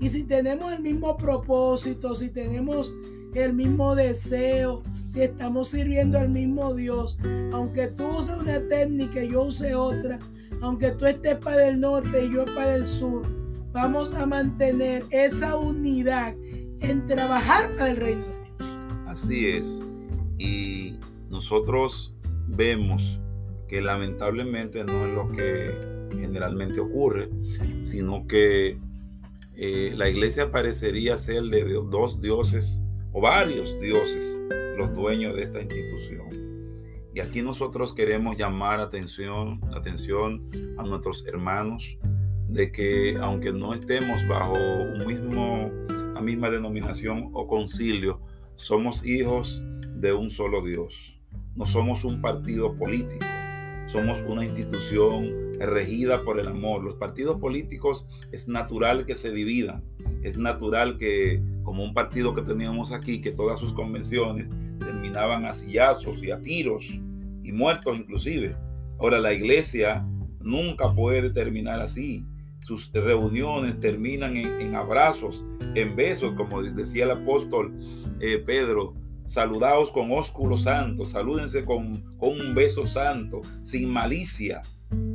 Y si tenemos el mismo propósito, si tenemos el mismo deseo, si estamos sirviendo al mismo Dios, aunque tú uses una técnica y yo use otra, aunque tú estés para el norte y yo para el sur, vamos a mantener esa unidad en trabajar para el reino de Dios. Así es. Y nosotros vemos que lamentablemente no es lo que generalmente ocurre, sino que eh, la iglesia parecería ser de dos dioses o varios dioses los dueños de esta institución. Y aquí nosotros queremos llamar atención, atención a nuestros hermanos de que aunque no estemos bajo un mismo, la misma denominación o concilio, somos hijos de un solo Dios. No somos un partido político, somos una institución regida por el amor. Los partidos políticos es natural que se dividan, es natural que, como un partido que teníamos aquí, que todas sus convenciones terminaban a sillazos y a tiros y muertos inclusive. Ahora la iglesia nunca puede terminar así. Sus reuniones terminan en, abrazos, en besos, como decía el apóstol eh, Pedro, Saludaos con ósculo santo, salúdense con, un beso santo, sin malicia,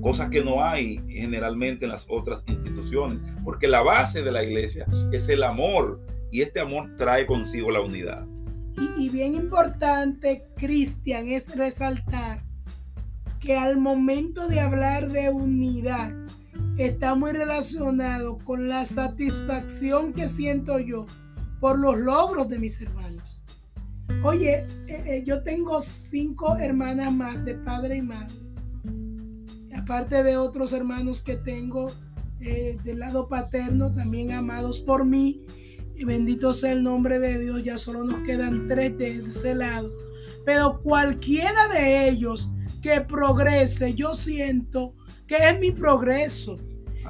cosas que no hay generalmente en las otras instituciones, porque la base de la iglesia es el amor y este amor trae consigo la unidad. Y, y bien importante, Cristian, es resaltar que al momento de hablar de unidad está muy relacionado con la satisfacción que siento yo por los logros de mis hermanos. Oye, eh, eh, yo tengo cinco hermanas más de padre y madre. Aparte de otros hermanos que tengo eh, del lado paterno, también amados por mí. Y bendito sea el nombre de Dios, ya solo nos quedan tres de ese lado. Pero cualquiera de ellos que progrese, yo siento que es mi progreso.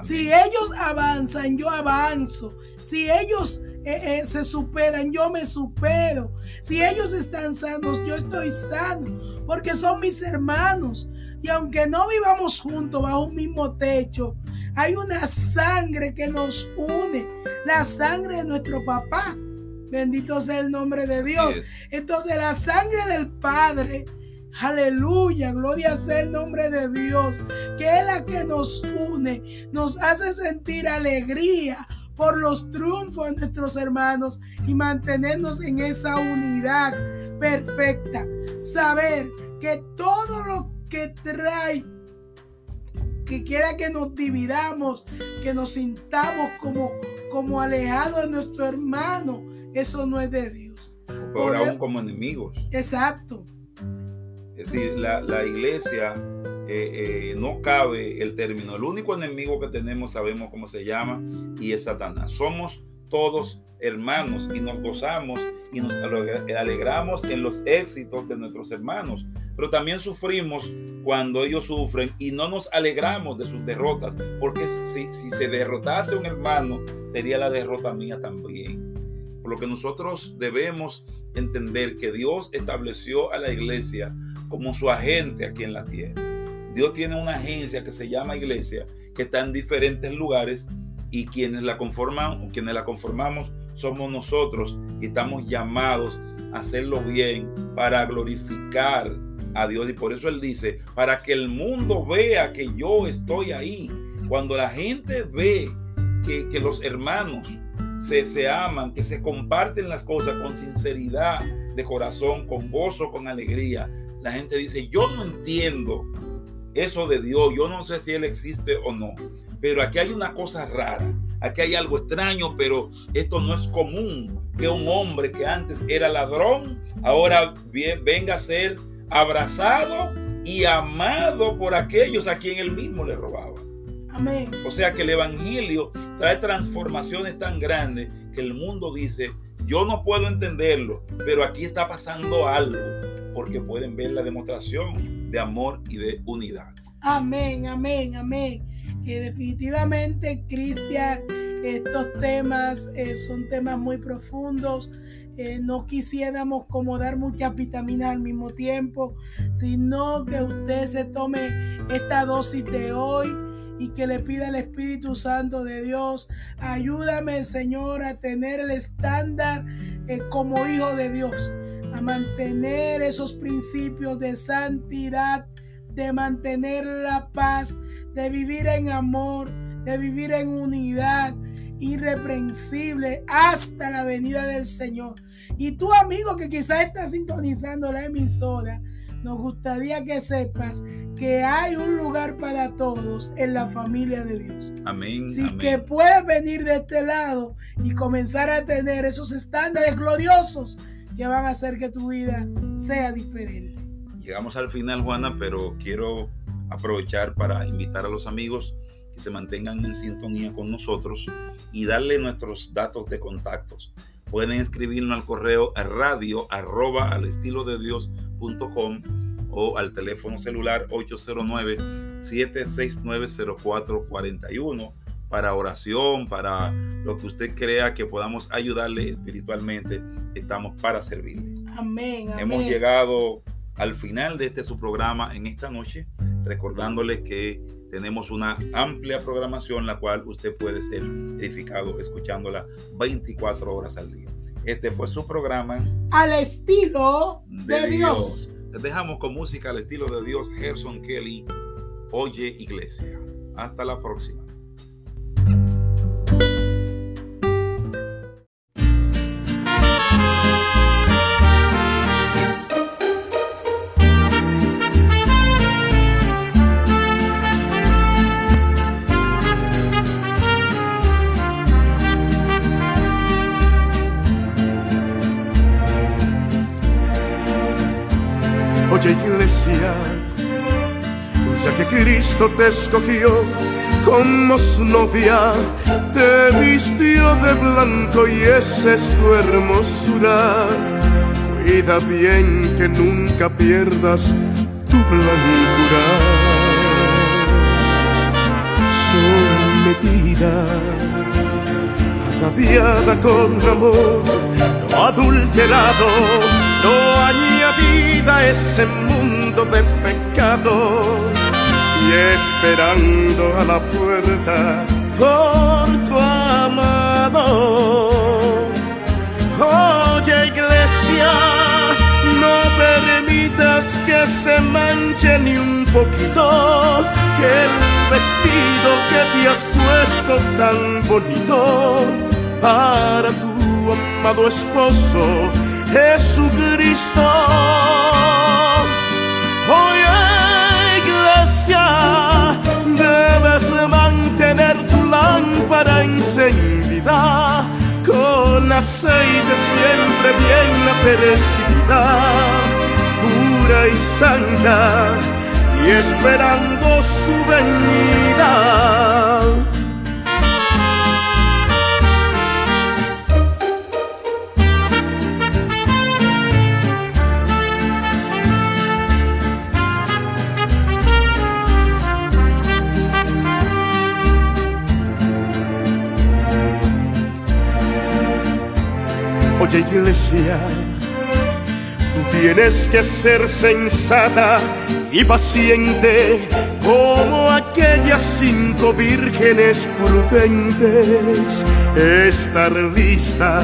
Si ellos avanzan, yo avanzo. Si ellos eh, eh, se superan, yo me supero. Si ellos están sanos, yo estoy sano, porque son mis hermanos. Y aunque no vivamos juntos bajo un mismo techo, hay una sangre que nos une, la sangre de nuestro papá. Bendito sea el nombre de Dios. Entonces la sangre del Padre, aleluya, gloria sea el nombre de Dios, que es la que nos une, nos hace sentir alegría, por los triunfos de nuestros hermanos y mantenernos en esa unidad perfecta. Saber que todo lo que trae, que quiera que nos dividamos, que nos sintamos como, como alejados de nuestro hermano, eso no es de Dios. Ahora aún como enemigos. Exacto. Es decir, la, la iglesia eh, eh, no cabe el término. El único enemigo que tenemos sabemos cómo se llama y es Satanás. Somos todos hermanos y nos gozamos y nos alegramos en los éxitos de nuestros hermanos, pero también sufrimos cuando ellos sufren y no nos alegramos de sus derrotas, porque si, si se derrotase un hermano, sería la derrota mía también. Por lo que nosotros debemos entender que Dios estableció a la iglesia como su agente aquí en la tierra. Dios tiene una agencia que se llama iglesia, que está en diferentes lugares y quienes la conforman, quienes la conformamos somos nosotros y estamos llamados a hacerlo bien para glorificar a Dios y por eso Él dice, para que el mundo vea que yo estoy ahí. Cuando la gente ve que, los hermanos se, se aman, que se comparten las cosas con sinceridad de corazón, con gozo, con alegría, la gente dice, yo no entiendo eso de Dios, yo no sé si Él existe o no, pero aquí hay una cosa rara, aquí hay algo extraño, pero esto no es común que un hombre que antes era ladrón, ahora venga a ser abrazado y amado por aquellos a quien él mismo le robaba. Amén. O sea que el Evangelio trae transformaciones tan grandes que el mundo dice, yo no puedo entenderlo, pero aquí está pasando algo, porque pueden ver la demostración de amor y de unidad. Amén, amén, amén. Que definitivamente, Cristian, estos temas eh, son temas muy profundos. Eh, no quisiéramos como dar muchas vitaminas al mismo tiempo, sino que usted se tome esta dosis de hoy y que le pida al Espíritu Santo de Dios, ayúdame Señor a tener el estándar eh, como hijo de Dios, a mantener esos principios de santidad, de mantener la paz, de vivir en amor, de vivir en unidad irreprensible hasta la venida del Señor. Y tú amigo que quizás estás sintonizando la emisora, nos gustaría que sepas que hay un lugar para todos en la familia de Dios. Amén. Así que puedes venir de este lado y comenzar a tener esos estándares gloriosos que van a hacer que tu vida sea diferente. Llegamos al final, Juana, pero quiero aprovechar para invitar a los amigos que se mantengan en sintonía con nosotros y darle nuestros datos de contactos. Pueden escribirnos al correo radio arroba al estilo de O al teléfono celular 809-769-0441 para oración, para lo que usted crea que podamos ayudarle espiritualmente. Estamos para servirle. Amén, amén. Hemos llegado al final de este su programa en esta noche, recordándoles que tenemos una amplia programación la cual usted puede ser edificado escuchándola 24 horas al día. Este fue su programa. Al estilo de, Dios. Les dejamos con música al estilo de Dios, Gerson Kelly, Oye Iglesia. Hasta la próxima. Iglesia, ya que Cristo te escogió como su novia, te vistió de blanco y esa es tu hermosura. Cuida bien que nunca pierdas tu blancura. Sometida, ataviada con amor, no adulterado, no añadida a ese mundo de pecado y esperando a la puerta por tu amado. Oye iglesia, no permitas que se manche ni un poquito el vestido que te has puesto tan bonito para tu amado esposo Jesucristo. Oye, iglesia, debes mantener tu lámpara encendida con aceite siempre bien apercibida, pura y santa, y esperando su venida. Oye iglesia, tú tienes que ser sensata y paciente como aquellas cinco vírgenes prudentes. Estar lista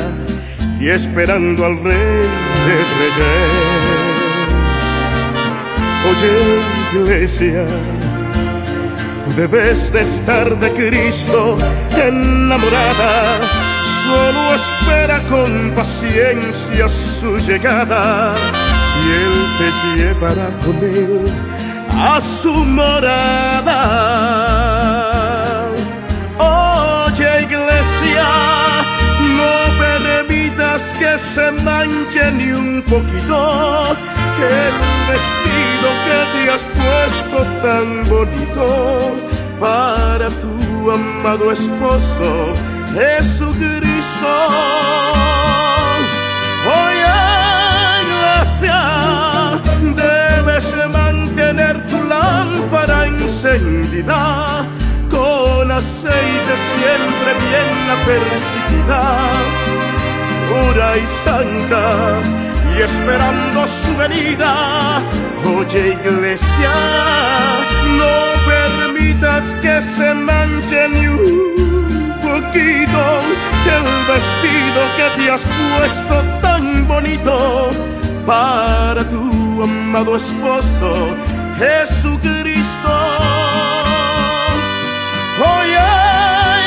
y esperando al rey de reyes. Oye, iglesia, tú debes de estar de Cristo enamorada. Solo espera con paciencia su llegada y Él te llevará con Él a su morada. Oye, iglesia, no permitas que se manche ni un poquito el vestido que te has puesto tan bonito para tu amado esposo Jesucristo. Oye, iglesia, debes mantener tu lámpara encendida con aceite siempre bien apercibida, pura y santa y esperando su venida. Oye iglesia, no permitas que se manche ni un el vestido que te has puesto tan bonito para tu amado esposo Jesucristo. Oye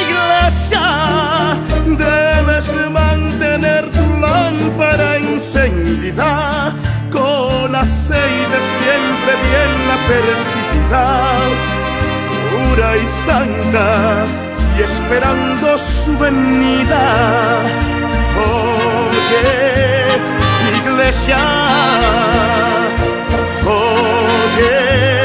iglesia, debes mantener tu lámpara encendida con aceite siempre bien apercibida, pura y santa y esperando su venida. Oye, iglesia, oye.